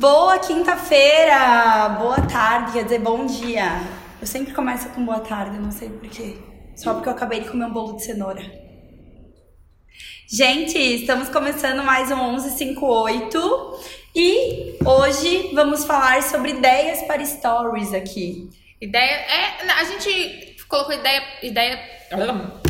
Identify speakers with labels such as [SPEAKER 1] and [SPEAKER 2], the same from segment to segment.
[SPEAKER 1] Boa quinta-feira! Boa tarde, quer dizer, bom dia. Eu sempre começo com boa tarde, não sei porquê. Só porque eu acabei de comer um bolo de cenoura. Gente, estamos começando mais um 1158 e hoje vamos falar sobre ideias para stories aqui.
[SPEAKER 2] Ideia. É, a gente colocou ideia. ideia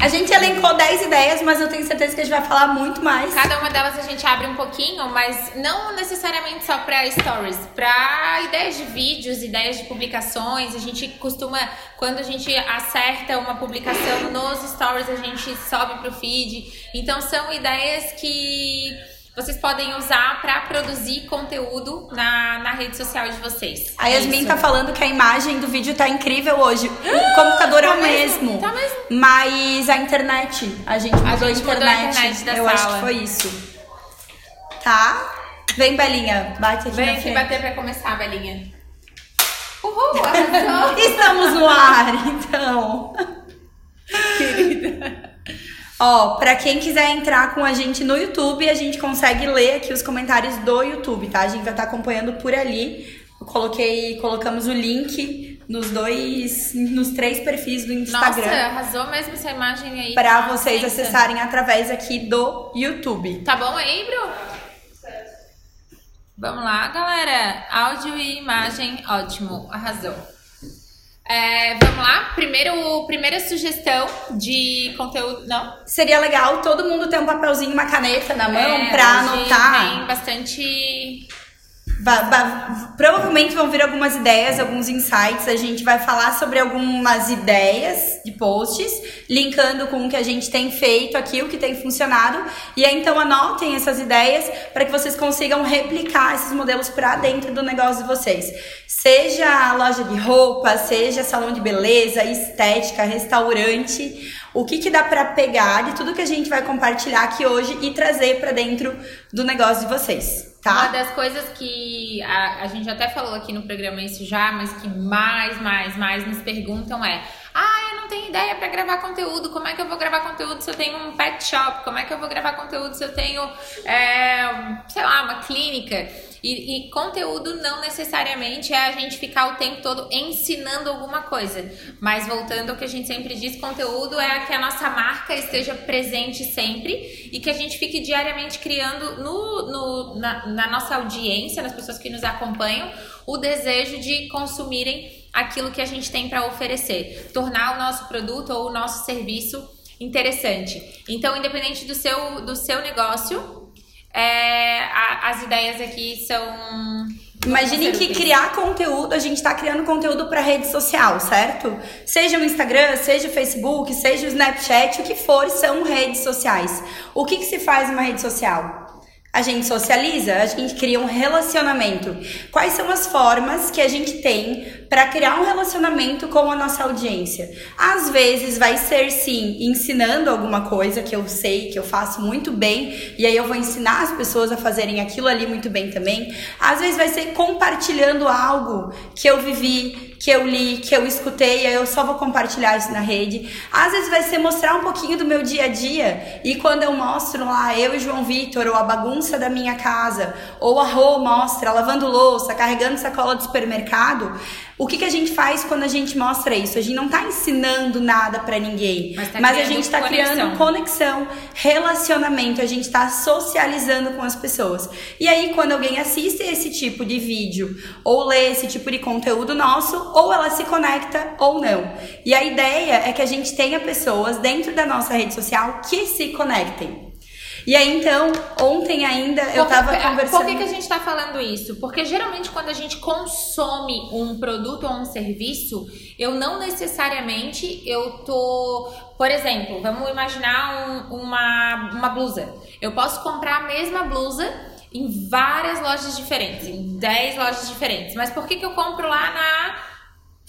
[SPEAKER 1] a gente elencou 10 ideias, mas eu tenho certeza que a gente vai falar muito mais.
[SPEAKER 2] Cada uma delas a gente abre um pouquinho, mas não necessariamente só para stories, para ideias de vídeos, ideias de publicações. A gente costuma, quando a gente acerta uma publicação nos stories, a gente sobe pro feed. Então são ideias que vocês podem usar para produzir conteúdo na, na rede social de vocês.
[SPEAKER 1] A Yasmin tá falando que a imagem do vídeo tá incrível hoje. O computador tá é o mesmo, mesmo.
[SPEAKER 2] Tá mesmo.
[SPEAKER 1] Mas a internet, a gente mudou a, gente a internet.
[SPEAKER 2] Mudou a internet da
[SPEAKER 1] Eu
[SPEAKER 2] sala.
[SPEAKER 1] acho que foi isso. Tá? Vem, Belinha, bate aqui
[SPEAKER 2] Vem aqui bater pra começar, Belinha. Uhul.
[SPEAKER 1] Estamos no ar, então.
[SPEAKER 2] Querida.
[SPEAKER 1] Ó, pra quem quiser entrar com a gente no YouTube, a gente consegue ler aqui os comentários do YouTube, tá? A gente vai estar tá acompanhando por ali. Eu coloquei, colocamos o link nos dois, nos três perfis do Instagram.
[SPEAKER 2] Nossa, arrasou mesmo essa imagem aí.
[SPEAKER 1] Pra vocês acessarem através aqui do YouTube.
[SPEAKER 2] Tá bom aí, Bru? Vamos lá, galera. Áudio e imagem, ótimo, arrasou. É, vamos lá, primeiro, primeira sugestão de conteúdo, não?
[SPEAKER 1] Seria legal todo mundo ter um papelzinho, uma caneta na mão é, pra anotar.
[SPEAKER 2] Tem bastante
[SPEAKER 1] provavelmente vão vir algumas ideias, alguns insights. A gente vai falar sobre algumas ideias de posts, linkando com o que a gente tem feito aqui, o que tem funcionado. E aí, então, anotem essas ideias para que vocês consigam replicar esses modelos para dentro do negócio de vocês. Seja loja de roupa, seja salão de beleza, estética, restaurante o que, que dá para pegar de tudo que a gente vai compartilhar aqui hoje e trazer para dentro do negócio de vocês, tá?
[SPEAKER 2] Uma das coisas que a, a gente até falou aqui no programa isso já, mas que mais, mais, mais nos perguntam é: ah, eu não tenho ideia para gravar conteúdo. Como é que eu vou gravar conteúdo se eu tenho um pet shop? Como é que eu vou gravar conteúdo se eu tenho, é, sei lá, uma clínica? E, e, conteúdo não necessariamente é a gente ficar o tempo todo ensinando alguma coisa. Mas voltando ao que a gente sempre diz, conteúdo é que a nossa marca esteja presente sempre e que a gente fique diariamente criando no, no na, na nossa audiência, nas pessoas que nos acompanham, o desejo de consumirem aquilo que a gente tem para oferecer, tornar o nosso produto ou o nosso serviço interessante. Então, independente do seu, do seu negócio, é, a, as ideias aqui são.
[SPEAKER 1] Imagine que criar conteúdo, a gente está criando conteúdo para rede social, certo? Seja o Instagram, seja o Facebook, seja o Snapchat, o que for, são redes sociais. O que, que se faz numa rede social? A gente socializa, a gente cria um relacionamento. Quais são as formas que a gente tem para criar um relacionamento com a nossa audiência? Às vezes vai ser sim ensinando alguma coisa que eu sei, que eu faço muito bem, e aí eu vou ensinar as pessoas a fazerem aquilo ali muito bem também. Às vezes vai ser compartilhando algo que eu vivi, que eu li, que eu escutei, aí eu só vou compartilhar isso na rede. Às vezes vai ser mostrar um pouquinho do meu dia a dia, e quando eu mostro lá eu e João Vitor, ou a bagunça da minha casa, ou a Rô mostra lavando louça, carregando sacola do supermercado, o que, que a gente faz quando a gente mostra isso? A gente não está ensinando nada para ninguém, mas, tá mas a gente está criando conexão, relacionamento, a gente está socializando com as pessoas. E aí, quando alguém assiste esse tipo de vídeo ou lê esse tipo de conteúdo nosso, ou ela se conecta ou não. E a ideia é que a gente tenha pessoas dentro da nossa rede social que se conectem. E aí, então, ontem ainda eu tava conversando.
[SPEAKER 2] Por que, que a gente tá falando isso? Porque geralmente quando a gente consome um produto ou um serviço, eu não necessariamente eu tô. Por exemplo, vamos imaginar um, uma, uma blusa. Eu posso comprar a mesma blusa em várias lojas diferentes, em 10 lojas diferentes. Mas por que, que eu compro lá na,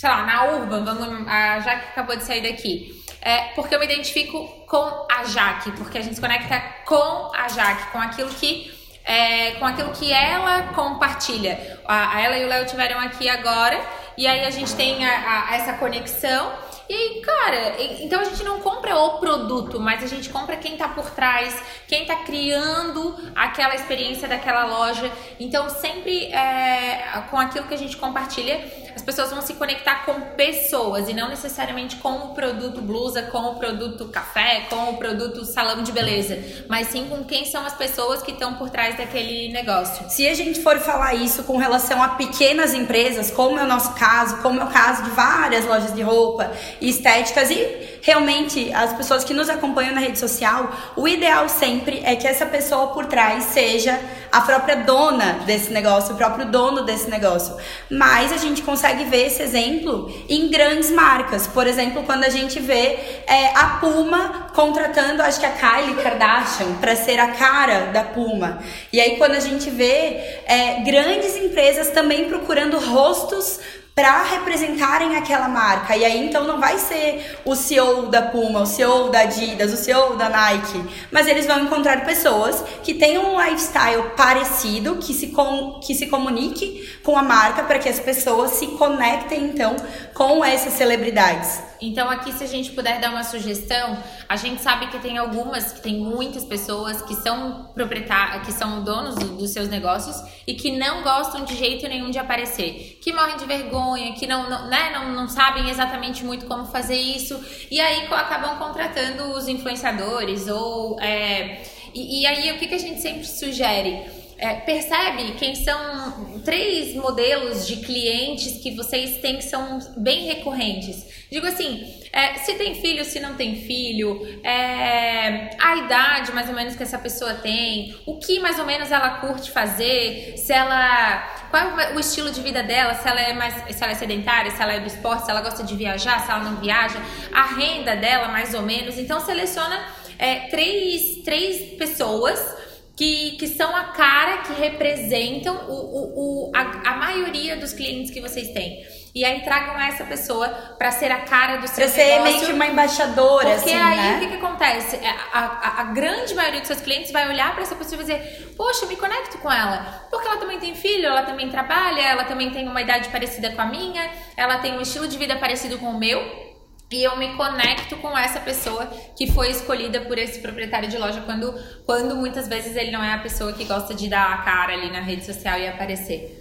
[SPEAKER 2] sei lá, na Urban, vamos, a Jaque acabou de sair daqui. É porque eu me identifico com a Jaque, porque a gente se conecta com a Jaque, com aquilo que é, com aquilo que ela compartilha. A, a ela e o Léo tiveram aqui agora e aí a gente tem a, a, essa conexão E cara, então a gente não compra o produto, mas a gente compra quem tá por trás, quem tá criando aquela experiência daquela loja. Então, sempre é, com aquilo que a gente compartilha, as pessoas vão se conectar com pessoas e não necessariamente com o produto blusa, com o produto café, com o produto salão de beleza, mas sim com quem são as pessoas que estão por trás daquele negócio.
[SPEAKER 1] Se a gente for falar isso com relação a pequenas empresas, como é o nosso caso, como é o caso de várias lojas de roupa e estéticas e realmente as pessoas que nos acompanham na rede social, o ideal sempre é que essa pessoa por trás seja a própria dona desse negócio, o próprio dono desse negócio. Mas a gente consegue ver esse exemplo em grandes marcas. Por exemplo, quando a gente vê é, a Puma contratando, acho que a Kylie Kardashian, para ser a cara da Puma. E aí, quando a gente vê é, grandes empresas também procurando rostos para representarem aquela marca. E aí então não vai ser o CEO da Puma, o CEO da Adidas, o CEO da Nike, mas eles vão encontrar pessoas que tenham um lifestyle parecido, que se, com, que se comunique com a marca para que as pessoas se conectem então com essas celebridades.
[SPEAKER 2] Então, aqui, se a gente puder dar uma sugestão, a gente sabe que tem algumas, que tem muitas pessoas que são proprietários, que são donos do, dos seus negócios e que não gostam de jeito nenhum de aparecer, que morrem de vergonha, que não, não, né, não, não sabem exatamente muito como fazer isso e aí acabam contratando os influenciadores ou. É, e, e aí, o que, que a gente sempre sugere? É, percebe quem são três modelos de clientes que vocês têm que são bem recorrentes. Digo assim, é, se tem filho, se não tem filho, é, a idade mais ou menos que essa pessoa tem, o que mais ou menos ela curte fazer, se ela. Qual é o estilo de vida dela, se ela é mais se ela é sedentária, se ela é do esporte, se ela gosta de viajar, se ela não viaja, a renda dela mais ou menos. Então seleciona é, três, três pessoas que, que são a cara que representam o, o, o a, a maioria dos clientes que vocês têm. E aí tragam essa pessoa para ser a cara do seu pra
[SPEAKER 1] negócio.
[SPEAKER 2] ser
[SPEAKER 1] meio que uma embaixadora,
[SPEAKER 2] Porque
[SPEAKER 1] assim,
[SPEAKER 2] aí
[SPEAKER 1] né?
[SPEAKER 2] o que, que acontece? É, a, a, a, grande maioria dos seus clientes vai olhar para essa pessoa e dizer: Poxa, eu me conecto com ela. Porque ela também tem filho, ela também trabalha, ela também tem uma idade parecida com a minha, ela tem um estilo de vida parecido com o meu e eu me conecto com essa pessoa que foi escolhida por esse proprietário de loja quando, quando muitas vezes ele não é a pessoa que gosta de dar a cara ali na rede social e aparecer.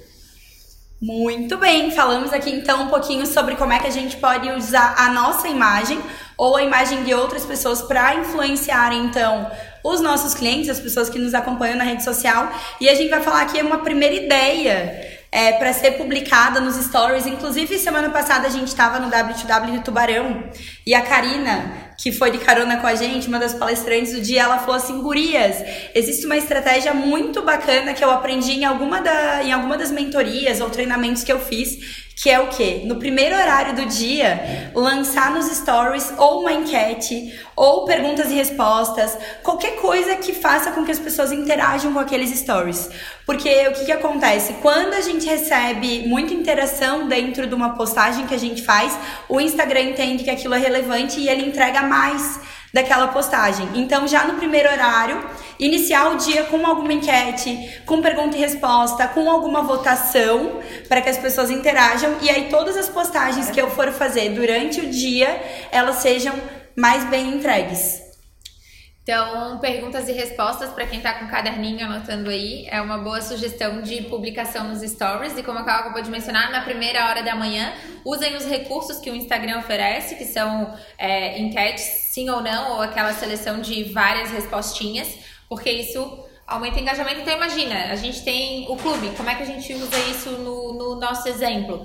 [SPEAKER 1] Muito bem, falamos aqui então um pouquinho sobre como é que a gente pode usar a nossa imagem ou a imagem de outras pessoas para influenciar então os nossos clientes, as pessoas que nos acompanham na rede social. E a gente vai falar aqui uma primeira ideia é, para ser publicada nos stories. Inclusive, semana passada a gente estava no WTW do Tubarão e a Karina, que foi de carona com a gente, uma das palestrantes do dia, ela falou assim: Gurias, existe uma estratégia muito bacana que eu aprendi em alguma, da, em alguma das mentorias ou treinamentos que eu fiz que é o que? No primeiro horário do dia, lançar nos stories ou uma enquete, ou perguntas e respostas, qualquer coisa que faça com que as pessoas interajam com aqueles stories. Porque o que, que acontece? Quando a gente recebe muita interação dentro de uma postagem que a gente faz, o Instagram entende que aquilo é relevante e ele entrega mais daquela postagem. Então, já no primeiro horário, iniciar o dia com alguma enquete, com pergunta e resposta, com alguma votação, para que as pessoas interajam e aí todas as postagens que eu for fazer durante o dia, elas sejam mais bem entregues.
[SPEAKER 2] Então, perguntas e respostas para quem está com caderninho anotando aí é uma boa sugestão de publicação nos stories. E como a Carol acabou de mencionar, na primeira hora da manhã, usem os recursos que o Instagram oferece, que são é, enquetes, sim ou não, ou aquela seleção de várias respostinhas, porque isso aumenta o engajamento. Então, imagina, a gente tem o clube, como é que a gente usa isso no, no nosso exemplo?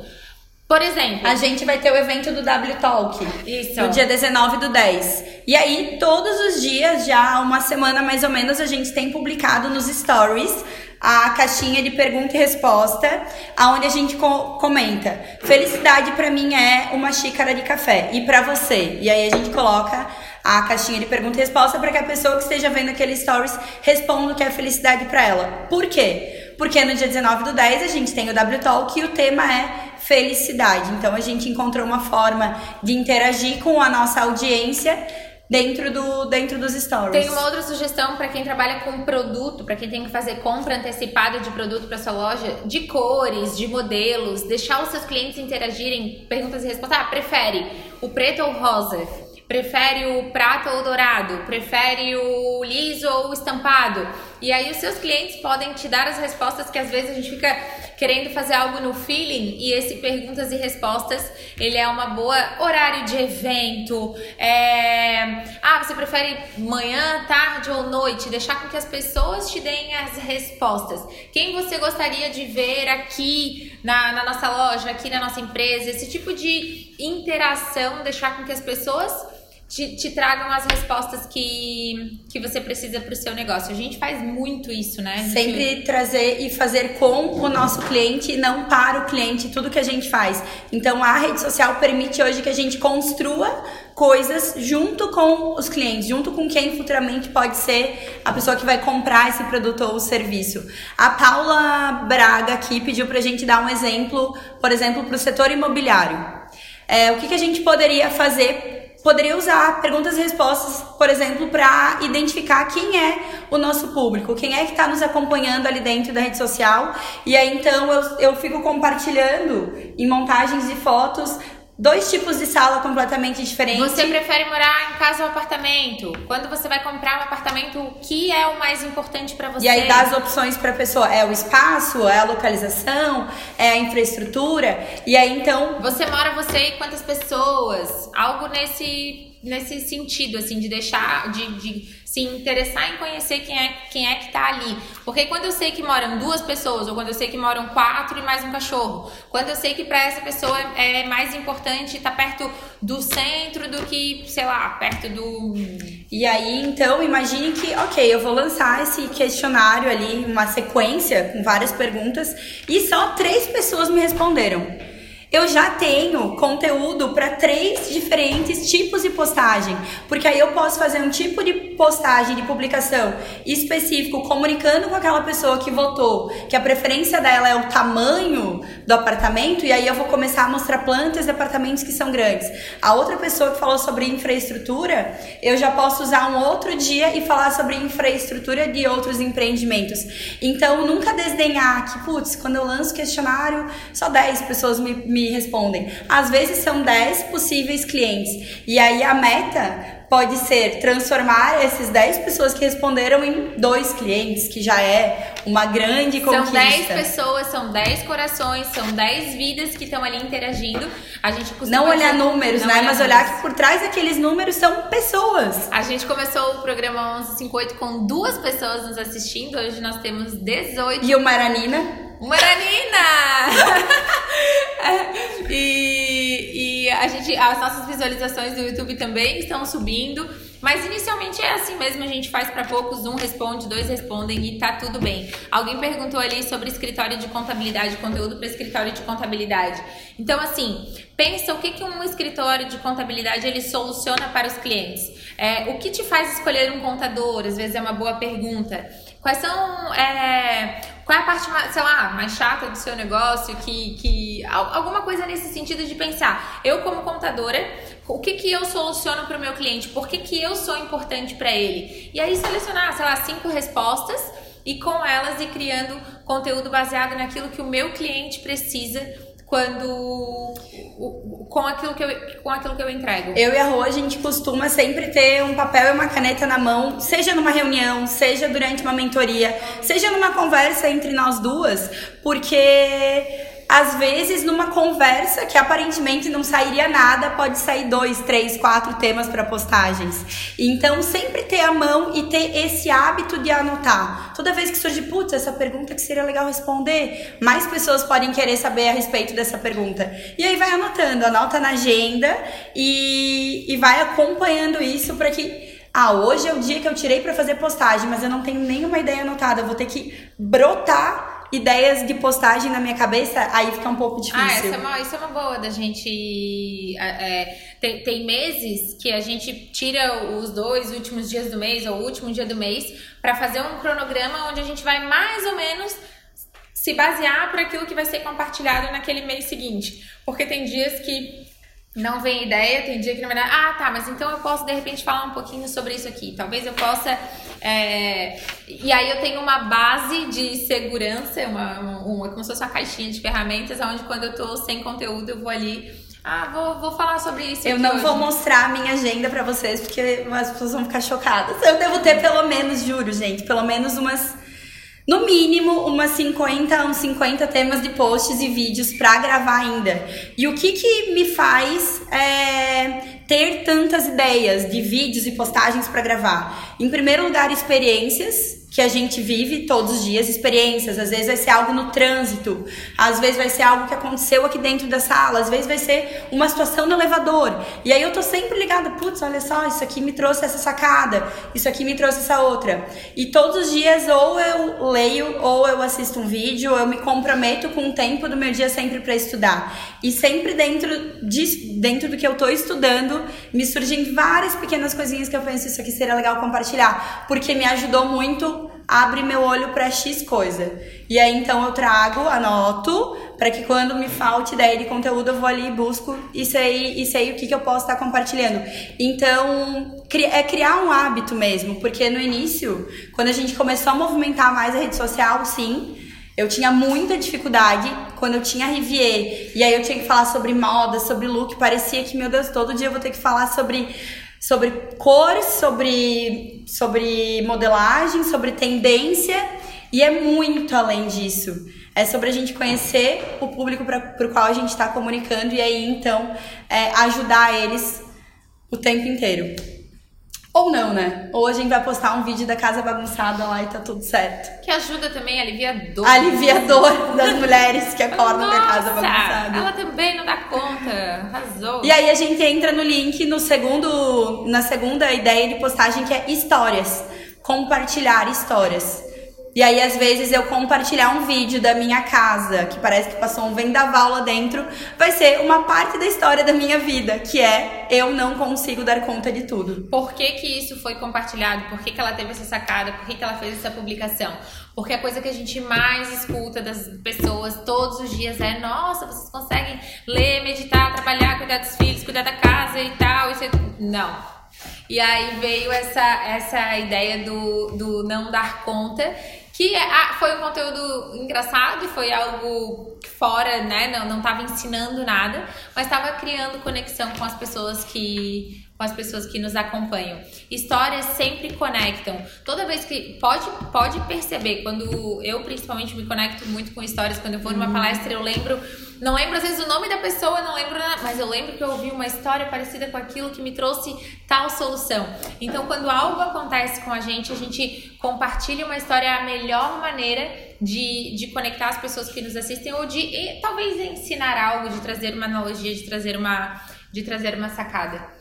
[SPEAKER 2] Por exemplo,
[SPEAKER 1] a gente vai ter o evento do W Talk.
[SPEAKER 2] Isso.
[SPEAKER 1] No dia 19 do 10. E aí, todos os dias, já uma semana mais ou menos, a gente tem publicado nos stories a caixinha de pergunta e resposta, aonde a gente co comenta: "Felicidade para mim é uma xícara de café e para você". E aí a gente coloca a caixinha de pergunta e resposta para que a pessoa que esteja vendo aquele stories responda o que é felicidade para ela. Por quê? Porque no dia 19 do 10 a gente tem o W Talk e o tema é felicidade. Então a gente encontrou uma forma de interagir com a nossa audiência dentro, do, dentro dos stories.
[SPEAKER 2] Tem uma outra sugestão para quem trabalha com produto, para quem tem que fazer compra antecipada de produto para sua loja, de cores, de modelos, deixar os seus clientes interagirem, perguntas e respostas. Ah, prefere o preto ou o rosa? Prefere o prata ou dourado? Prefere o liso ou estampado? E aí os seus clientes podem te dar as respostas que às vezes a gente fica querendo fazer algo no feeling e esse perguntas e respostas ele é uma boa horário de evento. É... Ah, você prefere manhã, tarde ou noite? Deixar com que as pessoas te deem as respostas. Quem você gostaria de ver aqui na, na nossa loja, aqui na nossa empresa? Esse tipo de interação, deixar com que as pessoas te, te, tragam as respostas que, que você precisa para o seu negócio. A gente faz muito isso, né? Gente...
[SPEAKER 1] Sempre trazer e fazer com o nosso cliente não para o cliente tudo que a gente faz. Então a rede social permite hoje que a gente construa coisas junto com os clientes, junto com quem futuramente pode ser a pessoa que vai comprar esse produto ou serviço. A Paula Braga aqui pediu para a gente dar um exemplo, por exemplo, para o setor imobiliário. É, o que, que a gente poderia fazer poderia usar perguntas e respostas, por exemplo, para identificar quem é o nosso público, quem é que está nos acompanhando ali dentro da rede social. E aí então eu, eu fico compartilhando em montagens de fotos dois tipos de sala completamente diferentes.
[SPEAKER 2] Você prefere morar em casa ou apartamento? Quando você vai comprar um apartamento, o que é o mais importante para você?
[SPEAKER 1] E aí dá as opções para a pessoa, é o espaço, é a localização, é a infraestrutura. E aí então,
[SPEAKER 2] você mora você e quantas pessoas? Algo nesse nesse sentido assim de deixar de, de se interessar em conhecer quem é, quem é que tá ali. Porque quando eu sei que moram duas pessoas, ou quando eu sei que moram quatro e mais um cachorro, quando eu sei que para essa pessoa é mais importante estar tá perto do centro do que, sei lá, perto do.
[SPEAKER 1] E aí, então, imagine que, ok, eu vou lançar esse questionário ali, uma sequência com várias perguntas, e só três pessoas me responderam eu já tenho conteúdo para três diferentes tipos de postagem, porque aí eu posso fazer um tipo de postagem de publicação específico comunicando com aquela pessoa que votou que a preferência dela é o tamanho do apartamento e aí eu vou começar a mostrar plantas de apartamentos que são grandes. A outra pessoa que falou sobre infraestrutura, eu já posso usar um outro dia e falar sobre infraestrutura de outros empreendimentos. Então, nunca desdenhar que, putz, quando eu lanço questionário, só 10 pessoas me, me respondem. Às vezes são 10 possíveis clientes. E aí a meta pode ser transformar essas 10 pessoas que responderam em dois clientes, que já é uma grande conquista.
[SPEAKER 2] São 10 pessoas, são 10 corações, são 10 vidas que estão ali interagindo. A gente
[SPEAKER 1] Não olhar dizer, números, não né? Olhar Mas números. olhar que por trás daqueles números são pessoas.
[SPEAKER 2] A gente começou o programa 1158 com duas pessoas nos assistindo. Hoje nós temos 18.
[SPEAKER 1] E uma era Nina.
[SPEAKER 2] Uma era Nina! e, e a gente, as nossas visualizações do YouTube também estão subindo. Mas inicialmente é assim mesmo, a gente faz para poucos, um responde, dois respondem e tá tudo bem. Alguém perguntou ali sobre escritório de contabilidade, conteúdo para escritório de contabilidade. Então, assim, pensa o que, que um escritório de contabilidade ele soluciona para os clientes. É, o que te faz escolher um contador? Às vezes é uma boa pergunta. Quais são. É, qual é a parte, mais, sei lá, mais chata do seu negócio? Que, que alguma coisa nesse sentido de pensar. Eu, como contadora, o que, que eu soluciono para o meu cliente? Por que, que eu sou importante para ele? E aí selecionar, sei lá, cinco respostas e com elas ir criando conteúdo baseado naquilo que o meu cliente precisa quando com aquilo que eu com aquilo que eu entrego.
[SPEAKER 1] Eu e a Rô, a gente costuma sempre ter um papel e uma caneta na mão, seja numa reunião, seja durante uma mentoria, seja numa conversa entre nós duas, porque às vezes, numa conversa que aparentemente não sairia nada, pode sair dois, três, quatro temas para postagens. Então, sempre ter a mão e ter esse hábito de anotar. Toda vez que surge, putz, essa pergunta que seria legal responder, mais pessoas podem querer saber a respeito dessa pergunta. E aí vai anotando, anota na agenda e, e vai acompanhando isso para que ah, hoje é o dia que eu tirei para fazer postagem, mas eu não tenho nenhuma ideia anotada, eu vou ter que brotar ideias de postagem na minha cabeça, aí fica um pouco difícil. Ah,
[SPEAKER 2] é uma, isso é uma boa da gente. É, tem, tem meses que a gente tira os dois últimos dias do mês ou o último dia do mês para fazer um cronograma onde a gente vai mais ou menos se basear para aquilo que vai ser compartilhado naquele mês seguinte. Porque tem dias que não vem ideia, tem dia que não vai dar. Ah, tá, mas então eu posso de repente falar um pouquinho sobre isso aqui. Talvez eu possa. É... E aí eu tenho uma base de segurança, uma, uma, como se fosse uma caixinha de ferramentas, onde quando eu tô sem conteúdo eu vou ali. Ah, vou, vou falar sobre isso.
[SPEAKER 1] Eu não
[SPEAKER 2] hoje.
[SPEAKER 1] vou mostrar a minha agenda para vocês, porque as pessoas vão ficar chocadas. Eu devo ter pelo menos, juro, gente, pelo menos umas no mínimo umas 50, uns 50 temas de posts e vídeos para gravar ainda. E o que que me faz é, ter tantas ideias de vídeos e postagens para gravar? Em primeiro lugar, experiências que a gente vive todos os dias, experiências. Às vezes vai ser algo no trânsito, às vezes vai ser algo que aconteceu aqui dentro da sala, às vezes vai ser uma situação no elevador. E aí eu tô sempre ligada, putz, olha só, isso aqui me trouxe essa sacada, isso aqui me trouxe essa outra. E todos os dias ou eu leio, ou eu assisto um vídeo, ou eu me comprometo com o tempo do meu dia sempre para estudar. E sempre dentro, de, dentro do que eu tô estudando, me surgem várias pequenas coisinhas que eu penso, isso aqui seria legal compartilhar, porque me ajudou muito abre meu olho para X coisa. E aí então eu trago, anoto, para que quando me falte ideia de conteúdo eu vou ali e busco e sei, e sei o que, que eu posso estar compartilhando. Então, é criar um hábito mesmo, porque no início, quando a gente começou a movimentar mais a rede social, sim, eu tinha muita dificuldade quando eu tinha Rivier. E aí eu tinha que falar sobre moda, sobre look. Parecia que, meu Deus, todo dia eu vou ter que falar sobre sobre cores, sobre, sobre modelagem, sobre tendência e é muito além disso. É sobre a gente conhecer o público para o qual a gente está comunicando e aí então é, ajudar eles o tempo inteiro. Ou não, né? Ou a gente vai postar um vídeo da casa bagunçada lá e tá tudo certo.
[SPEAKER 2] Que ajuda também, alivia dor.
[SPEAKER 1] Alivia dor das mulheres que acordam
[SPEAKER 2] Nossa,
[SPEAKER 1] com a casa bagunçada.
[SPEAKER 2] Ela também não dá conta. Arrasou.
[SPEAKER 1] E aí a gente entra no link no segundo, na segunda ideia de postagem que é histórias. Compartilhar histórias. E aí, às vezes, eu compartilhar um vídeo da minha casa, que parece que passou um vendaval lá dentro, vai ser uma parte da história da minha vida, que é eu não consigo dar conta de tudo.
[SPEAKER 2] Por que, que isso foi compartilhado? Por que, que ela teve essa sacada? Por que, que ela fez essa publicação? Porque a coisa que a gente mais escuta das pessoas todos os dias é: nossa, vocês conseguem ler, meditar, trabalhar, cuidar dos filhos, cuidar da casa e tal. Isso é... Não. E aí veio essa, essa ideia do, do não dar conta que é, foi um conteúdo engraçado foi algo fora, né? Não, não tava ensinando nada, mas estava criando conexão com as pessoas que com as pessoas que nos acompanham. Histórias sempre conectam. Toda vez que pode pode perceber quando eu principalmente me conecto muito com histórias, quando eu vou numa uhum. palestra, eu lembro não lembro às vezes o nome da pessoa, não lembro nada, mas eu lembro que eu ouvi uma história parecida com aquilo que me trouxe tal solução. Então, quando algo acontece com a gente, a gente compartilha uma história, é a melhor maneira de, de conectar as pessoas que nos assistem ou de e, talvez ensinar algo, de trazer uma analogia, de trazer uma, de trazer uma sacada.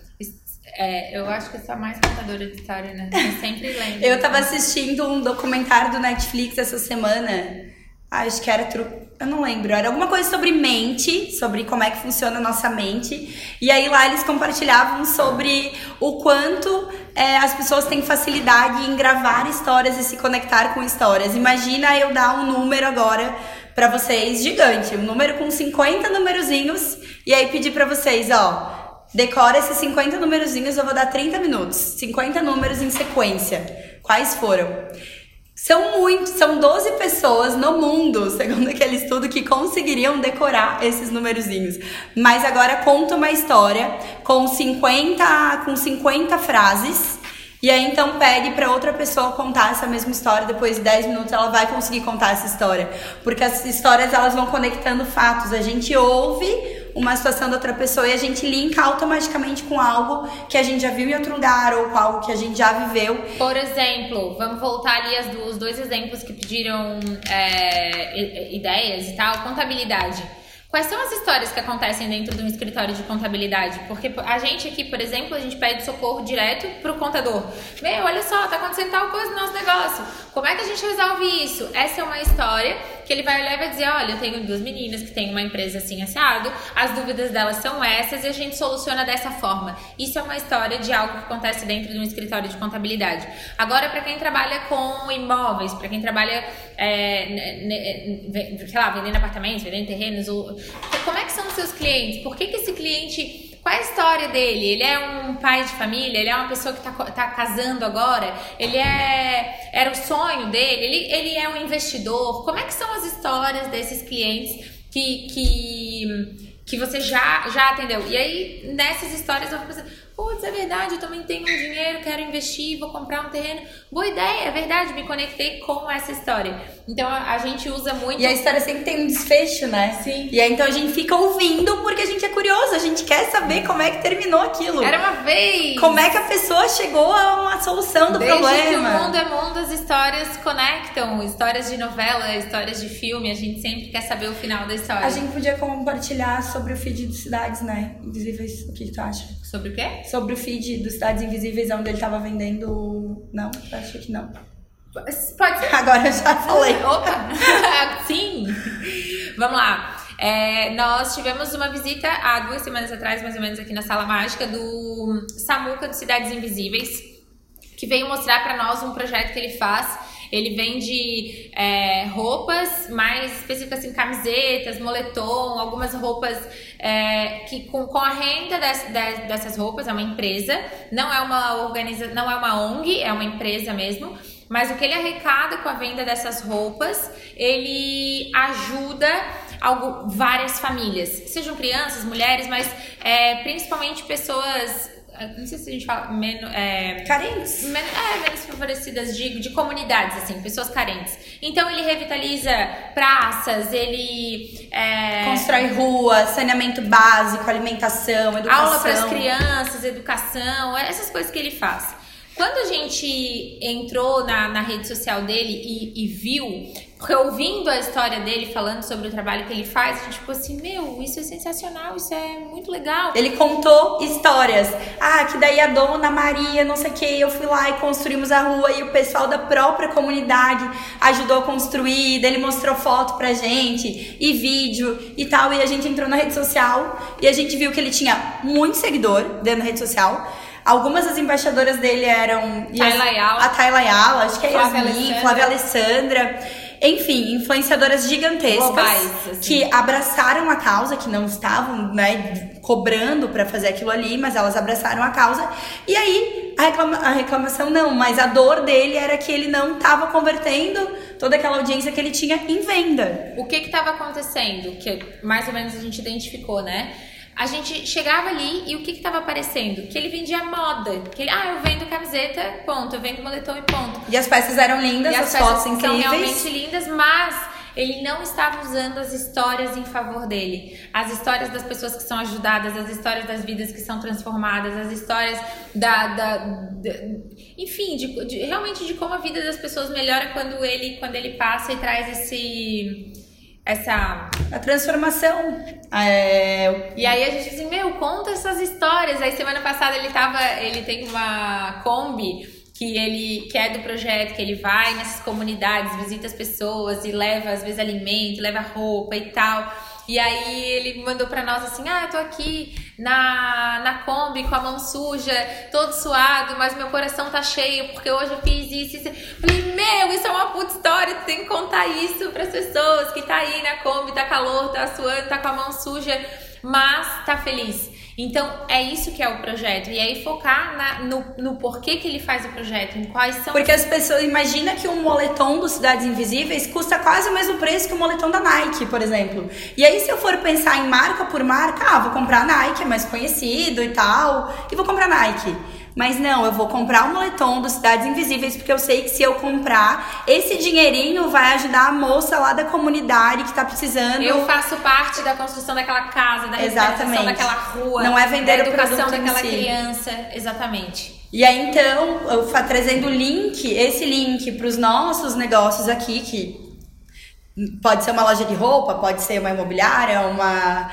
[SPEAKER 2] É, eu acho que eu sou a mais contadora de história, né? Eu sempre lembro.
[SPEAKER 1] eu tava assistindo um documentário do Netflix essa semana. Ah, acho que era truco eu não lembro, era alguma coisa sobre mente, sobre como é que funciona a nossa mente. E aí lá eles compartilhavam sobre o quanto é, as pessoas têm facilidade em gravar histórias e se conectar com histórias. Imagina eu dar um número agora para vocês gigante, um número com 50 numerozinhos, e aí pedir para vocês, ó, decora esses 50 numerozinhos, eu vou dar 30 minutos. 50 números em sequência. Quais foram? São muitos, são 12 pessoas no mundo, segundo aquele estudo, que conseguiriam decorar esses numerozinhos. Mas agora conta uma história com 50, com 50 frases. E aí então pede para outra pessoa contar essa mesma história, depois de 10 minutos ela vai conseguir contar essa história, porque as histórias elas vão conectando fatos. A gente ouve uma situação da outra pessoa e a gente linka automaticamente com algo que a gente já viu em outro lugar ou com algo que a gente já viveu.
[SPEAKER 2] Por exemplo, vamos voltar ali os dois exemplos que pediram é, ideias e tal, contabilidade. Quais são as histórias que acontecem dentro de um escritório de contabilidade? Porque a gente aqui, por exemplo, a gente pede socorro direto para o contador. Meu, olha só, tá acontecendo tal coisa no nosso negócio. Como é que a gente resolve isso? Essa é uma história que ele vai olhar e vai dizer: olha, eu tenho duas meninas que têm uma empresa assim assado, as dúvidas delas são essas e a gente soluciona dessa forma. Isso é uma história de algo que acontece dentro de um escritório de contabilidade. Agora, para quem trabalha com imóveis, para quem trabalha, é, sei lá, vendendo apartamentos, vendendo terrenos, ou, como é que são os seus clientes? Por que, que esse cliente qual é a história dele? Ele é um pai de família? Ele é uma pessoa que está tá casando agora? Ele é era o sonho dele? Ele, ele é um investidor? Como é que são as histórias desses clientes que, que, que você já, já atendeu? E aí, nessas histórias, eu fico pensando Putz, é verdade, eu também tenho um dinheiro, quero investir, vou comprar um terreno. Boa ideia, é verdade, me conectei com essa história. Então a, gente usa muito.
[SPEAKER 1] E a história sempre tem um desfecho, né?
[SPEAKER 2] Sim.
[SPEAKER 1] E aí então a gente fica ouvindo porque a gente é curioso, a gente quer saber como é que terminou aquilo.
[SPEAKER 2] Era uma vez!
[SPEAKER 1] Como é que a pessoa chegou a uma solução do
[SPEAKER 2] Desde
[SPEAKER 1] problema.
[SPEAKER 2] que o mundo é mundo, as histórias conectam. Histórias de novela, histórias de filme, a gente sempre quer saber o final da história.
[SPEAKER 1] A gente podia compartilhar sobre o feed de cidades, né? Invisíveis. O que, que tu acha?
[SPEAKER 2] Sobre o quê?
[SPEAKER 1] Sobre o feed dos Cidades Invisíveis, onde ele tava vendendo. Não? Acho que não.
[SPEAKER 2] Pode ser.
[SPEAKER 1] Agora eu já falei.
[SPEAKER 2] Opa! Sim! Vamos lá. É, nós tivemos uma visita há duas semanas atrás, mais ou menos, aqui na Sala Mágica, do Samuca do Cidades Invisíveis, que veio mostrar para nós um projeto que ele faz ele vende é, roupas, mais específicas assim, camisetas, moletom, algumas roupas é, que com, com a renda des, des, dessas roupas, é uma empresa, não é uma organiza, não é uma ONG, é uma empresa mesmo. Mas o que ele arrecada com a venda dessas roupas, ele ajuda algo, várias famílias, sejam crianças, mulheres, mas é, principalmente pessoas não sei se a gente fala menos. É,
[SPEAKER 1] carentes?
[SPEAKER 2] Men, é, menos favorecidas de, de comunidades, assim, pessoas carentes. Então ele revitaliza praças, ele. É,
[SPEAKER 1] Constrói rua, saneamento básico, alimentação, educação.
[SPEAKER 2] Aula para as crianças, educação, essas coisas que ele faz. Quando a gente entrou na, na rede social dele e, e, viu, porque ouvindo a história dele falando sobre o trabalho que ele faz, a gente ficou assim, meu, isso é sensacional, isso é muito legal.
[SPEAKER 1] Ele contou histórias. Ah, que daí a dona Maria, não sei o que, eu fui lá e construímos a rua e o pessoal da própria comunidade ajudou a construir, daí ele mostrou foto pra gente e vídeo e tal. E a gente entrou na rede social e a gente viu que ele tinha muito seguidor dentro da rede social Algumas das embaixadoras dele eram
[SPEAKER 2] Tayla
[SPEAKER 1] a Tayla Ayala, acho que é
[SPEAKER 2] Flávia
[SPEAKER 1] Yasmin,
[SPEAKER 2] Alessandra.
[SPEAKER 1] Flávia Alessandra. Enfim, influenciadoras gigantescas
[SPEAKER 2] Globais, assim.
[SPEAKER 1] que abraçaram a causa, que não estavam, né, cobrando para fazer aquilo ali, mas elas abraçaram a causa. E aí, a, reclama- a reclamação não, mas a dor dele era que ele não estava convertendo toda aquela audiência que ele tinha em venda.
[SPEAKER 2] O que que estava acontecendo? Que mais ou menos a gente identificou, né? A gente chegava ali e o que estava aparecendo? Que ele vendia moda. Que ele, ah, eu vendo camiseta, ponto. Eu vendo moletom e ponto.
[SPEAKER 1] E as peças eram lindas,
[SPEAKER 2] E
[SPEAKER 1] as,
[SPEAKER 2] as
[SPEAKER 1] fotos
[SPEAKER 2] peças são
[SPEAKER 1] incríveis.
[SPEAKER 2] realmente lindas, mas ele não estava usando as histórias em favor dele. As histórias das pessoas que são ajudadas, as histórias das vidas que são transformadas, as histórias da. da- da- enfim, de, de- realmente de como a vida das pessoas melhora quando ele, quando ele passa e traz esse. Essa.
[SPEAKER 1] A transformação. É,
[SPEAKER 2] E aí a gente assim, meu, conta essas histórias. Aí semana passada ele tava. Ele tem uma Kombi que ele que é do projeto, que ele vai nessas comunidades, visita as pessoas e leva, às vezes, alimento, leva roupa e tal. E aí ele mandou pra nós assim, ah, eu tô aqui na, na Kombi com a mão suja, todo suado, mas meu coração tá cheio, porque hoje eu fiz isso, isso. Falei, meu, isso é uma puta história, tu tem que contar isso pras pessoas que tá aí na Kombi, tá calor, tá suando, tá com a mão suja, mas tá feliz. Então, é isso que é o projeto. E aí focar na- no, no porquê que ele faz o projeto, em quais são
[SPEAKER 1] Porque as pessoas. Imagina que um moletom do Cidades Invisíveis custa quase o mesmo preço que o moletom da Nike, por exemplo. E aí, se eu for pensar em marca por marca, ah, vou comprar Nike, é mais conhecido e tal, e vou comprar Nike. Mas não, eu vou comprar o moletom do Cidades Invisíveis, porque eu sei que se eu comprar, esse dinheirinho vai ajudar a moça lá da comunidade que tá precisando.
[SPEAKER 2] Eu faço parte da construção daquela casa, da
[SPEAKER 1] Exatamente.
[SPEAKER 2] daquela rua,
[SPEAKER 1] Não é vender
[SPEAKER 2] da
[SPEAKER 1] o
[SPEAKER 2] educação daquela
[SPEAKER 1] si.
[SPEAKER 2] criança, exatamente.
[SPEAKER 1] E aí, então, eu trazendo o link, esse link para os nossos negócios aqui, que pode ser uma loja de roupa, pode ser uma imobiliária, uma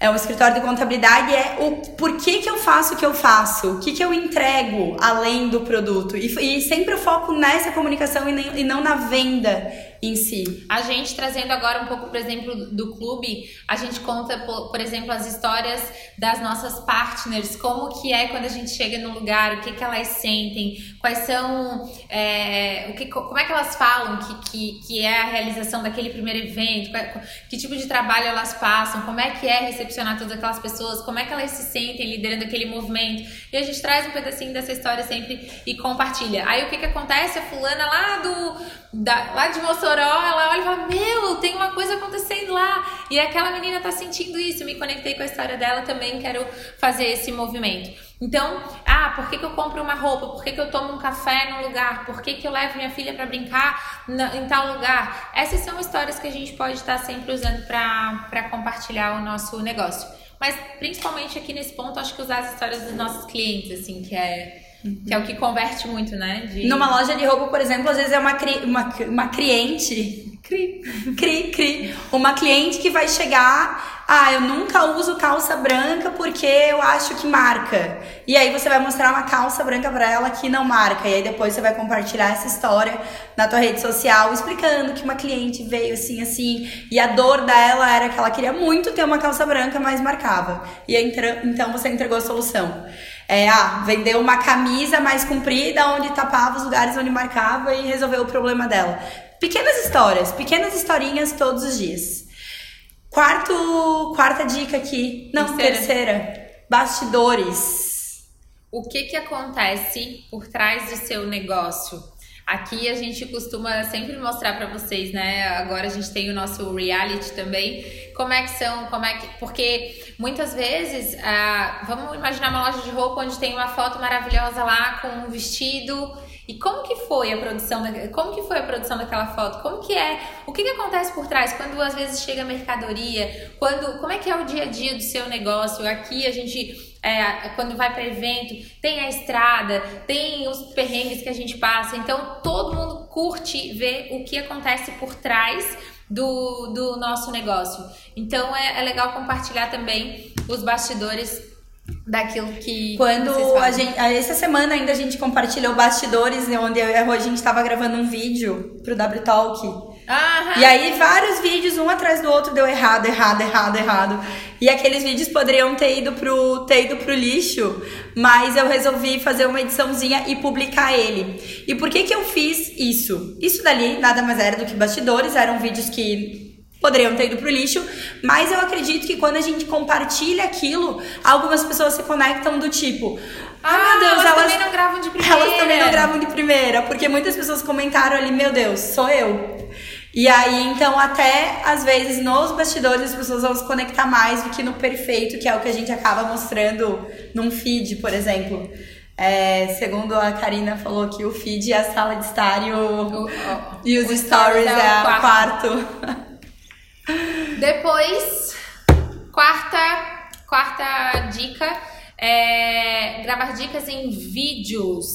[SPEAKER 1] é um escritório de contabilidade, é o por que, que eu faço o que eu faço, o que, que eu entrego além do produto. E, e sempre eu foco nessa comunicação e, nem- e não na venda em si.
[SPEAKER 2] A gente trazendo agora um pouco, por exemplo, do clube, a gente conta, por, exemplo, as histórias das nossas partners, como que é quando a gente chega no lugar, o que, que elas sentem, quais são, é, o que, como é que elas falam que, que, que é a realização daquele primeiro evento, que tipo de trabalho elas passam, como é que é recepcionar todas aquelas pessoas, como é que elas se sentem liderando aquele movimento. E a gente traz um pedacinho dessa história sempre e compartilha. Aí o que, que acontece? A fulana lá do da, lá de Ela olha e fala: Meu, tem uma coisa acontecendo lá. E aquela menina tá sentindo isso. Me conectei com a história dela também, quero fazer esse movimento. Então, ah, por que, que eu compro uma roupa? Por que, que eu tomo um café num lugar? Por que, que eu levo minha filha para brincar na, em tal lugar? Essas são histórias que a gente pode estar sempre usando para compartilhar o nosso negócio. Mas principalmente aqui nesse ponto, acho que usar as histórias dos nossos clientes, assim, que é que é o que converte muito, né?
[SPEAKER 1] De... Numa loja de roupa, por exemplo, às vezes é uma, cri... uma, uma cliente. Cri. Cri, cri. Uma cliente que vai chegar. Ah, eu nunca uso calça branca porque eu acho que marca. E aí você vai mostrar uma calça branca para ela que não marca. E aí depois você vai compartilhar essa história na tua rede social explicando que uma cliente veio assim, assim. E a dor dela era que ela queria muito ter uma calça branca, mas marcava. E aí, então você entregou a solução. É, ah, vendeu uma camisa mais comprida onde tapava os lugares onde marcava e resolveu o problema dela. Pequenas histórias, pequenas historinhas todos os dias. Quarto, quarta dica aqui. Não, terceira. terceira. Bastidores.
[SPEAKER 2] O que que acontece por trás do seu negócio? Aqui a gente costuma sempre mostrar para vocês, né? Agora a gente tem o nosso reality também. Como é que são, como é que. Porque muitas vezes, ah, vamos imaginar uma loja de roupa onde tem uma foto maravilhosa lá com um vestido. E como que foi a produção, como que foi a produção daquela foto? Como que é? O que, que acontece por trás quando às vezes chega mercadoria? Quando, como é que é o dia a dia do seu negócio? Aqui a gente é, quando vai para evento, tem a estrada, tem os perrengues que a gente passa. Então todo mundo curte ver o que acontece por trás do, do nosso negócio. Então é, é legal compartilhar também os bastidores daquilo que
[SPEAKER 1] quando a gente essa semana ainda a gente compartilhou bastidores né, onde a gente estava gravando um vídeo pro W Talk
[SPEAKER 2] Aham.
[SPEAKER 1] E aí vários vídeos, um atrás do outro, deu errado, errado, errado, errado. E aqueles vídeos poderiam ter ido pro, ter ido pro lixo, mas eu resolvi fazer uma ediçãozinha e publicar ele. E por que que eu fiz isso? Isso dali nada mais era do que bastidores, eram vídeos que poderiam ter ido pro lixo, mas eu acredito que quando a gente compartilha aquilo, algumas pessoas se conectam do tipo,
[SPEAKER 2] ah, ah meu Deus, elas, elas também não gravam de primeira.
[SPEAKER 1] Elas também não gravam de primeira, porque muitas pessoas comentaram ali, meu Deus, sou eu. E aí, então, até às vezes nos bastidores as pessoas vão se conectar mais do que no perfeito, que é o que a gente acaba mostrando num feed, por exemplo. É, segundo a Karina falou que o feed é a sala de estar e, o, o, o e os stories, é, é o quarto. quarto.
[SPEAKER 2] Depois, quarta, quarta dica é gravar dicas em vídeos.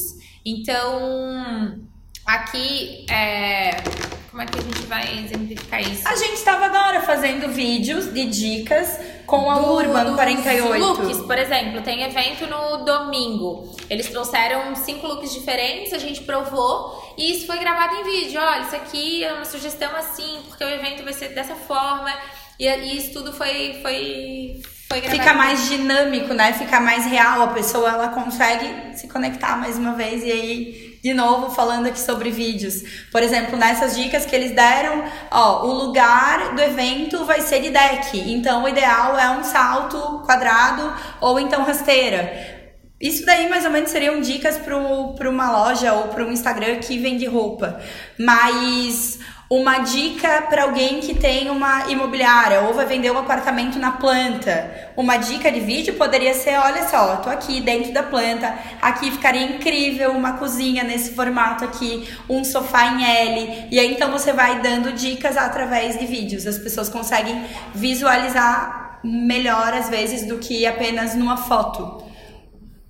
[SPEAKER 2] Então, aqui é como é que a gente vai exemplificar isso?
[SPEAKER 1] A gente estava agora fazendo vídeos de dicas com a do, Urban 48.
[SPEAKER 2] Looks, por exemplo, tem evento no domingo. Eles trouxeram cinco looks diferentes, a gente provou e isso foi gravado em vídeo. Olha, isso aqui é uma sugestão assim, porque o evento vai ser dessa forma. E, e isso tudo foi, foi.
[SPEAKER 1] Fica mais dinâmico, né? Fica mais real. A pessoa ela consegue se conectar mais uma vez e aí de novo falando aqui sobre vídeos. Por exemplo, nessas dicas que eles deram, ó, o lugar do evento vai ser de deck. Então, o ideal é um salto quadrado ou então rasteira. Isso daí mais ou menos seriam dicas para uma loja ou para um Instagram que vende roupa. Mas uma dica para alguém que tem uma imobiliária ou vai vender um apartamento na planta. Uma dica de vídeo poderia ser: olha só, tô aqui dentro da planta, aqui ficaria incrível uma cozinha nesse formato aqui, um sofá em L. E aí então você vai dando dicas através de vídeos. As pessoas conseguem visualizar melhor às vezes do que apenas numa foto.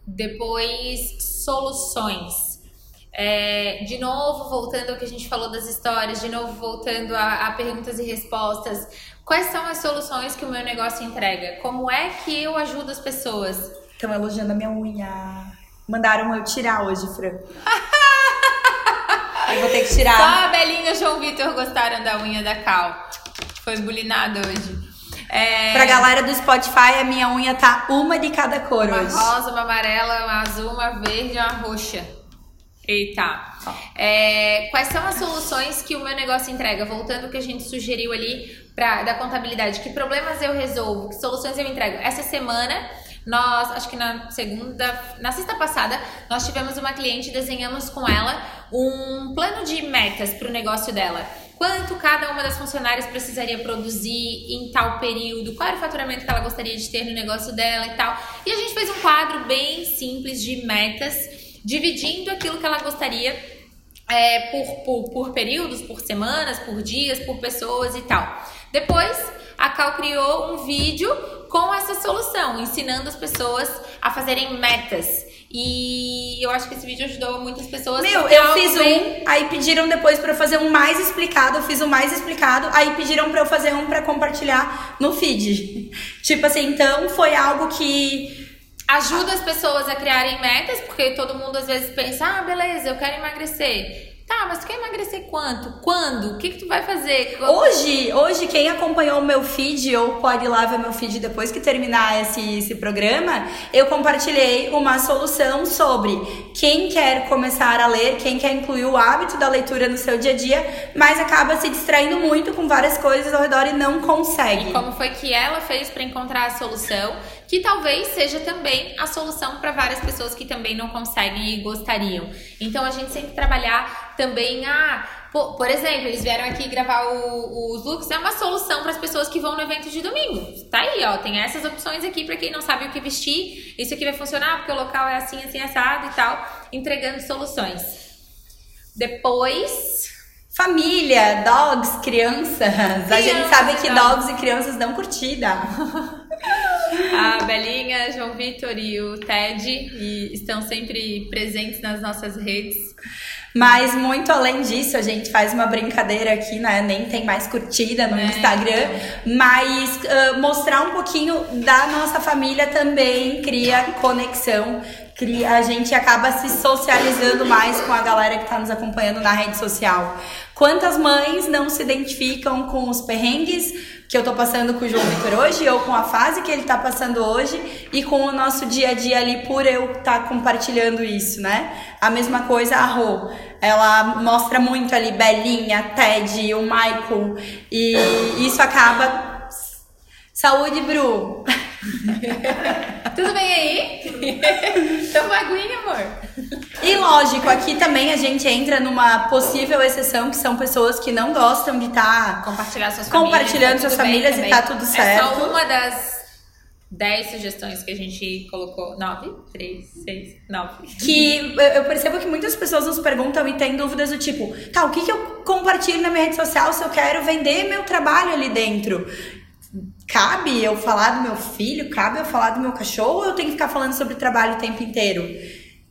[SPEAKER 2] Depois, soluções. É, de novo, voltando ao que a gente falou das histórias, de novo, voltando a, a, perguntas e respostas. Quais são as soluções que o meu negócio entrega? Como é que eu ajudo as pessoas?
[SPEAKER 1] Estão elogiando a minha unha. Mandaram eu tirar hoje, Fran. Eu vou ter que tirar.
[SPEAKER 2] Só a Belinha e o João Vitor gostaram da unha da Cal. Foi bulinado hoje.
[SPEAKER 1] É... Pra galera do Spotify, a minha unha tá uma de cada cor
[SPEAKER 2] uma
[SPEAKER 1] hoje.
[SPEAKER 2] Uma rosa, uma amarela, uma azul, uma verde e uma roxa. Eita. É, quais são as soluções que o meu negócio entrega? Voltando ao que a gente sugeriu ali pra, da contabilidade. Que problemas eu resolvo? Que soluções eu entrego? Essa semana, nós, acho que na segunda, na sexta passada, nós tivemos uma cliente, desenhamos com ela um plano de metas para o negócio dela quanto cada uma das funcionárias precisaria produzir em tal período, qual era o faturamento que ela gostaria de ter no negócio dela e tal. E a gente fez um quadro bem simples de metas, dividindo aquilo que ela gostaria é, por, por, por períodos, por semanas, por dias, por pessoas e tal. Depois, a Cal criou um vídeo com essa solução, ensinando as pessoas a fazerem metas. E eu acho que esse vídeo ajudou muitas pessoas.
[SPEAKER 1] Meu, eu fiz bem... um, aí pediram depois para eu fazer um mais explicado, eu fiz um mais explicado, aí pediram para eu fazer um para compartilhar no feed. Tipo assim, então foi algo que
[SPEAKER 2] ajuda as pessoas a criarem metas, porque todo mundo às vezes pensa: "Ah, beleza, eu quero emagrecer". Tá, mas tu quer emagrecer quanto? Quando? O que, que tu vai fazer?
[SPEAKER 1] Hoje, hoje, quem acompanhou o meu feed, ou pode ir lá ver meu feed depois que terminar esse, esse programa, eu compartilhei uma solução sobre quem quer começar a ler, quem quer incluir o hábito da leitura no seu dia a dia, mas acaba se distraindo muito com várias coisas ao redor e não consegue.
[SPEAKER 2] E como foi que ela fez para encontrar a solução? Que talvez seja também a solução para várias pessoas que também não conseguem e gostariam. Então a gente sempre trabalhar também a por, exemplo, eles vieram aqui gravar o, os looks, é uma solução para as pessoas que vão no evento de domingo. Tá aí, ó, tem essas opções aqui para quem não sabe o que vestir. Isso aqui vai funcionar porque o local é assim, assim, assado e tal, entregando soluções. Depois,
[SPEAKER 1] Família, dogs, crianças. A gente sabe que dogs e crianças dão curtida.
[SPEAKER 2] A Belinha, João Vitor e o Ted e estão sempre presentes nas nossas redes.
[SPEAKER 1] Mas muito além disso, a gente faz uma brincadeira aqui, né? Nem tem mais curtida no é, Instagram, então. mas uh, mostrar um pouquinho da nossa família também cria conexão, cria, a gente acaba se socializando mais com a galera que está nos acompanhando na rede social. Quantas mães não se identificam com os perrengues que eu tô passando com o João Vitor hoje, ou com a fase que ele tá passando hoje, e com o nosso dia a dia ali por eu estar tá compartilhando isso, né? A mesma coisa a Rô. Ela mostra muito ali Belinha, Ted, o Michael, e isso acaba. Saúde, Bru!
[SPEAKER 2] Tudo bem aí? Toma aguinha, amor.
[SPEAKER 1] E lógico, aqui também a gente entra numa possível exceção, que são pessoas que não gostam de estar
[SPEAKER 2] tá compartilhando suas
[SPEAKER 1] compartilhando suas famílias e tá tudo certo.
[SPEAKER 2] É só uma das 10 sugestões que a gente colocou. 9? 3, 6, 9.
[SPEAKER 1] Que eu percebo que muitas pessoas nos perguntam e têm dúvidas do tipo, tá, o que, que eu compartilho na minha rede social se eu quero vender meu trabalho ali dentro? Cabe eu falar do meu filho? Cabe eu falar do meu cachorro ou eu tenho que ficar falando sobre trabalho o tempo inteiro?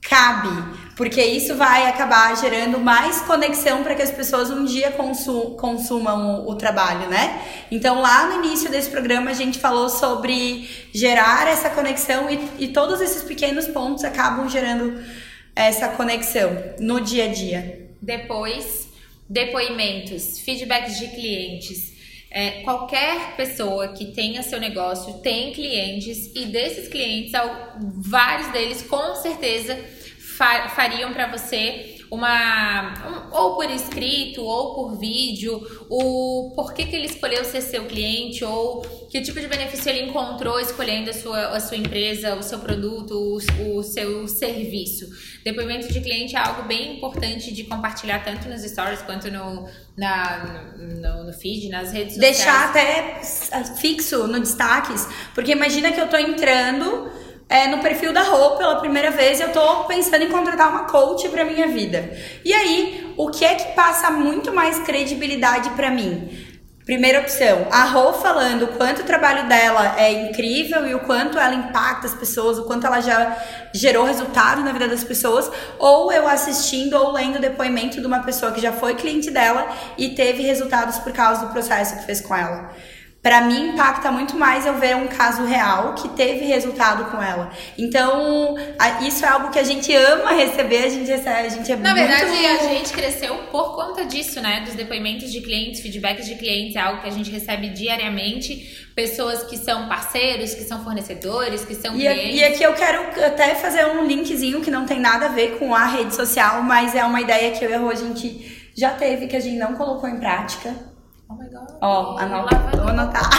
[SPEAKER 1] Cabe, porque isso vai acabar gerando mais conexão para que as pessoas um dia consum consumam o, o, trabalho, né? Então, lá no início desse programa, a gente falou sobre gerar essa conexão e, e todos esses pequenos pontos acabam gerando essa conexão no dia a dia.
[SPEAKER 2] Depois, depoimentos, feedbacks de clientes. É, qualquer pessoa que tenha seu negócio tem clientes e desses clientes, vários deles com certeza fariam para você uma um, ou por escrito ou por vídeo o porquê que ele escolheu ser seu cliente ou que tipo de benefício ele encontrou escolhendo a sua, a sua empresa, o seu produto, o, o seu serviço. Depoimento de cliente é algo bem importante de compartilhar tanto nos stories quanto no, na, no, no feed, nas redes
[SPEAKER 1] sociais. Deixar até fixo no destaques, porque imagina que eu tô entrando é, no perfil da roupa pela primeira vez eu tô pensando em contratar uma coach para minha vida. E aí, o que é que passa muito mais credibilidade para mim? Primeira opção, a Rô falando o quanto o trabalho dela é incrível e o quanto ela impacta as pessoas, o quanto ela já gerou resultado na vida das pessoas, ou eu assistindo ou lendo depoimento de uma pessoa que já foi cliente dela e teve resultados por causa do processo que fez com ela. Para mim impacta muito mais eu ver um caso real que teve resultado com ela. Então, a, isso é algo que a gente ama receber, a gente recebe, a gente é
[SPEAKER 2] Na
[SPEAKER 1] muito...
[SPEAKER 2] verdade, a gente cresceu por conta disso, né? Dos depoimentos de clientes, feedbacks de clientes, é algo que a gente recebe diariamente. Pessoas que são parceiros, que são fornecedores, que são
[SPEAKER 1] E,
[SPEAKER 2] clientes.
[SPEAKER 1] e aqui eu quero até fazer um linkzinho que não tem nada a ver com a rede social, mas é uma ideia que eu e a Rô, a gente já teve, que a gente não colocou em prática.
[SPEAKER 2] Oh my God.
[SPEAKER 1] Ó,
[SPEAKER 2] Lá
[SPEAKER 1] anota, vou anotar.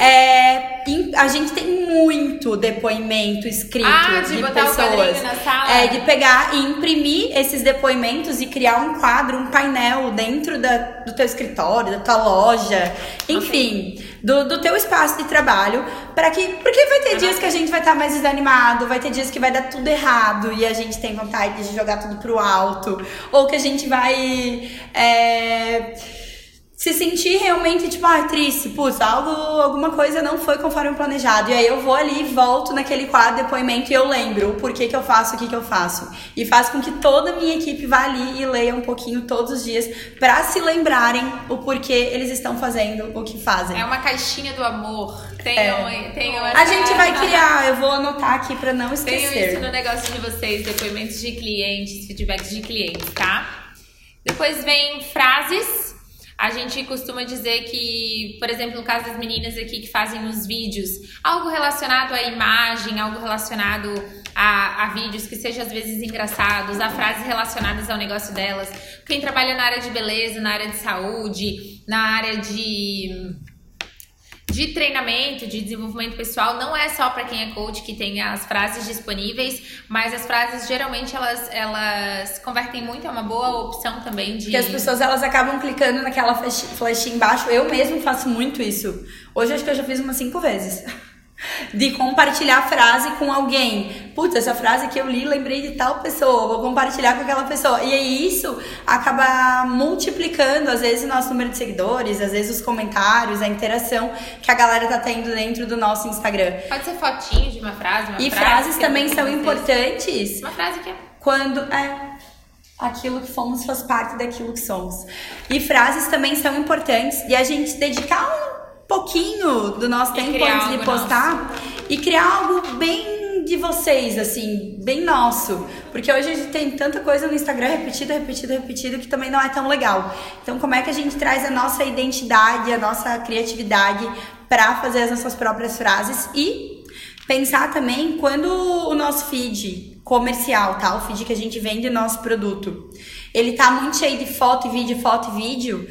[SPEAKER 1] é, a gente tem muito depoimento escrito
[SPEAKER 2] Ah, de
[SPEAKER 1] de, pessoas. É, de pegar e imprimir esses depoimentos e criar um quadro, um painel dentro da, do teu escritório, da tua loja, enfim, do, do teu espaço de trabalho, para que porque vai ter dias que a gente vai estar mais desanimado, vai ter dias que vai dar tudo errado e a gente tem vontade de jogar tudo pro alto, ou que a gente vai é, se sentir realmente, tipo, ah, triste, putz, algo, alguma coisa não foi conforme planejado. E aí eu vou ali, volto naquele quadro de depoimento e eu lembro o porquê que eu faço, o que que eu faço. E faz com que toda a minha equipe vá ali e leia um pouquinho todos os dias pra se lembrarem o porquê eles estão fazendo o que fazem.
[SPEAKER 2] É uma caixinha do amor. Tenham, tenham
[SPEAKER 1] A gente vai criar, eu vou anotar aqui pra não
[SPEAKER 2] Tenham
[SPEAKER 1] esquecer.
[SPEAKER 2] isso no negócio de vocês, depoimentos de clientes, feedbacks de clientes, tá? Depois vem frases. A gente costuma dizer que, por exemplo, no caso das meninas aqui que fazem os vídeos, algo relacionado à imagem, algo relacionado a, a vídeos que sejam às vezes engraçados, a frases relacionadas ao negócio delas. Quem trabalha na área de beleza, na área de saúde, na área de de treinamento, de desenvolvimento pessoal, não é só para quem é coach que tem as frases disponíveis, mas as frases geralmente elas, elas convertem muito, é uma boa opção também de.
[SPEAKER 1] Porque as pessoas elas acabam clicando naquela flechinha embaixo. Eu mesmo faço muito isso. Hoje acho que eu já fiz umas cinco vezes. De compartilhar a frase com alguém. Putz, essa frase que eu li, lembrei de tal pessoa, vou compartilhar com aquela pessoa. E aí isso acaba multiplicando, às vezes, o nosso número de seguidores, às vezes os comentários, a interação que a galera tá tendo dentro do nosso Instagram.
[SPEAKER 2] Pode ser fotinho de uma frase, uma
[SPEAKER 1] E
[SPEAKER 2] frase
[SPEAKER 1] frases também são importantes
[SPEAKER 2] Uma frase que é.
[SPEAKER 1] quando é aquilo que fomos faz parte daquilo que somos. E frases também são importantes e a gente dedicar um pouquinho do nosso
[SPEAKER 2] E
[SPEAKER 1] tempo antes de postar e criar algo bem de vocês, assim, bem nosso. Porque hoje a gente tem tanta coisa no Instagram repetido, repetido, repetido, que também não é tão legal. Então, como é que a gente traz a nossa identidade, a nossa criatividade para fazer as nossas próprias frases e pensar também quando o nosso feed comercial, tá? O feed que a gente vende o nosso produto, ele tá muito cheio de foto e vídeo, foto e vídeo.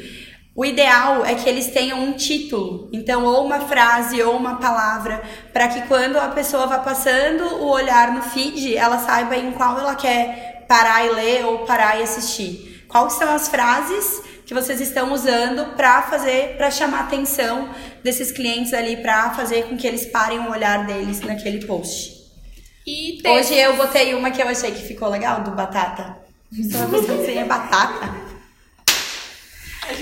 [SPEAKER 1] O ideal é que eles tenham um título, então ou uma frase ou uma palavra, para que quando a pessoa vá passando o olhar no feed, ela saiba em qual ela quer parar e ler ou parar e assistir. Quais são as frases que vocês estão usando para fazer, para chamar a atenção desses clientes ali, para fazer com que eles parem o olhar deles naquele post. Hoje eu botei uma que eu achei que ficou legal, do batata. Você pensando assim, é batata?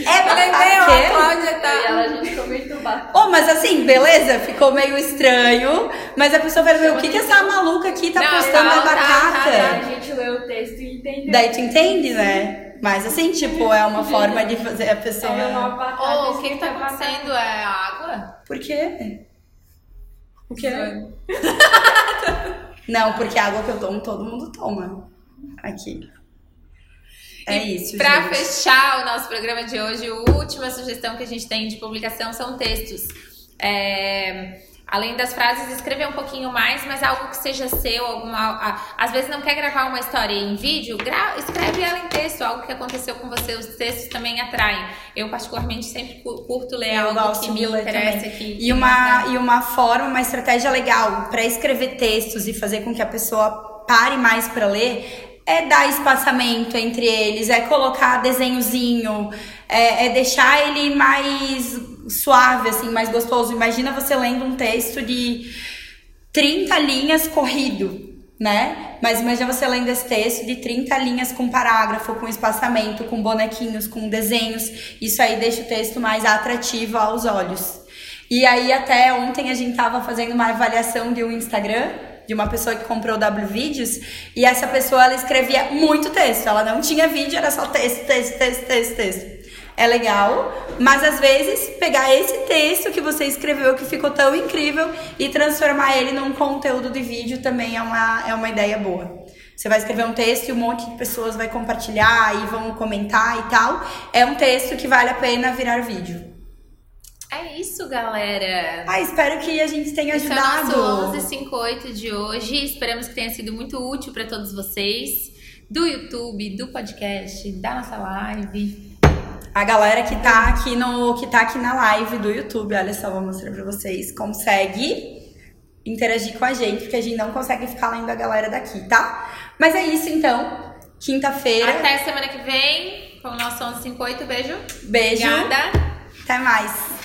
[SPEAKER 1] É
[SPEAKER 2] Eu lembrei,
[SPEAKER 1] batata
[SPEAKER 2] a? Cláudia
[SPEAKER 3] Eu e
[SPEAKER 2] tá.
[SPEAKER 3] ela, a gente comentou bastante.
[SPEAKER 1] Oh, mas assim, beleza? Ficou meio estranho. Mas a pessoa vai ver o que, que essa maluca aqui tá
[SPEAKER 2] Não,
[SPEAKER 1] postando
[SPEAKER 2] tá,
[SPEAKER 1] é
[SPEAKER 2] tá,
[SPEAKER 1] batata.
[SPEAKER 2] tá,
[SPEAKER 3] A gente leu o texto e entendeu.
[SPEAKER 1] Daí tu entende, né? Mas assim, tipo, é uma forma de fazer a pessoa.
[SPEAKER 3] É uma batata.
[SPEAKER 2] Ô, o que, que tá
[SPEAKER 3] batata.
[SPEAKER 2] acontecendo? É água?
[SPEAKER 1] Por quê? O quê? Não, porque a água que eu tomo, todo mundo toma. Aqui. É
[SPEAKER 2] E
[SPEAKER 1] isso, gente.
[SPEAKER 2] fechar o nosso programa de hoje, a última sugestão que a gente tem de publicação são textos. É, além das frases, escrever um pouquinho mais, mas algo que seja seu, alguma. às vezes não quer gravar uma história em vídeo, gra- escreve ela em texto, algo que aconteceu com você. Os textos também atraem. Eu, particularmente, sempre cu- curto ler
[SPEAKER 1] Eu
[SPEAKER 2] algo que me interessa. Que,
[SPEAKER 1] E uma, e uma forma, uma estratégia legal para escrever textos e fazer com que a pessoa pare mais para ler é dar espaçamento entre eles, é colocar desenhozinho, é, é deixar ele mais suave, assim, mais gostoso. Imagina você lendo um texto de 30 linhas corrido, né? Mas imagina você lendo esse texto de 30 linhas com parágrafo, com espaçamento, com bonequinhos, com desenhos. Isso aí deixa o texto mais atrativo aos olhos. E aí até ontem a gente tava fazendo uma avaliação de um Instagram de uma pessoa que comprou W Vídeos e essa pessoa ela escrevia muito texto. Ela não tinha vídeo, era só texto, texto, texto, texto, texto. é legal, mas às vezes pegar esse texto que você escreveu que ficou tão incrível e transformar ele num conteúdo de vídeo também é uma, é uma ideia boa. Você vai escrever um texto e um monte de pessoas vai compartilhar e vão comentar e tal. É um texto que vale a pena virar vídeo.
[SPEAKER 2] É isso, galera.
[SPEAKER 1] Ah, espero que a gente tenha
[SPEAKER 2] Esse
[SPEAKER 1] ajudado.
[SPEAKER 2] é o nosso 1158 de hoje. Esperamos que tenha sido muito útil para todos vocês. Do YouTube, do podcast, da nossa live.
[SPEAKER 1] A galera que tá aqui no que tá aqui na live do YouTube, olha só, vou mostrar pra vocês, consegue interagir com a gente, porque a gente não consegue ficar lendo a galera daqui, tá? Mas é isso então. Quinta-feira.
[SPEAKER 2] Até semana que vem com o nosso 1158. Beijo.
[SPEAKER 1] Beijo.
[SPEAKER 2] Obrigada.
[SPEAKER 1] Até mais.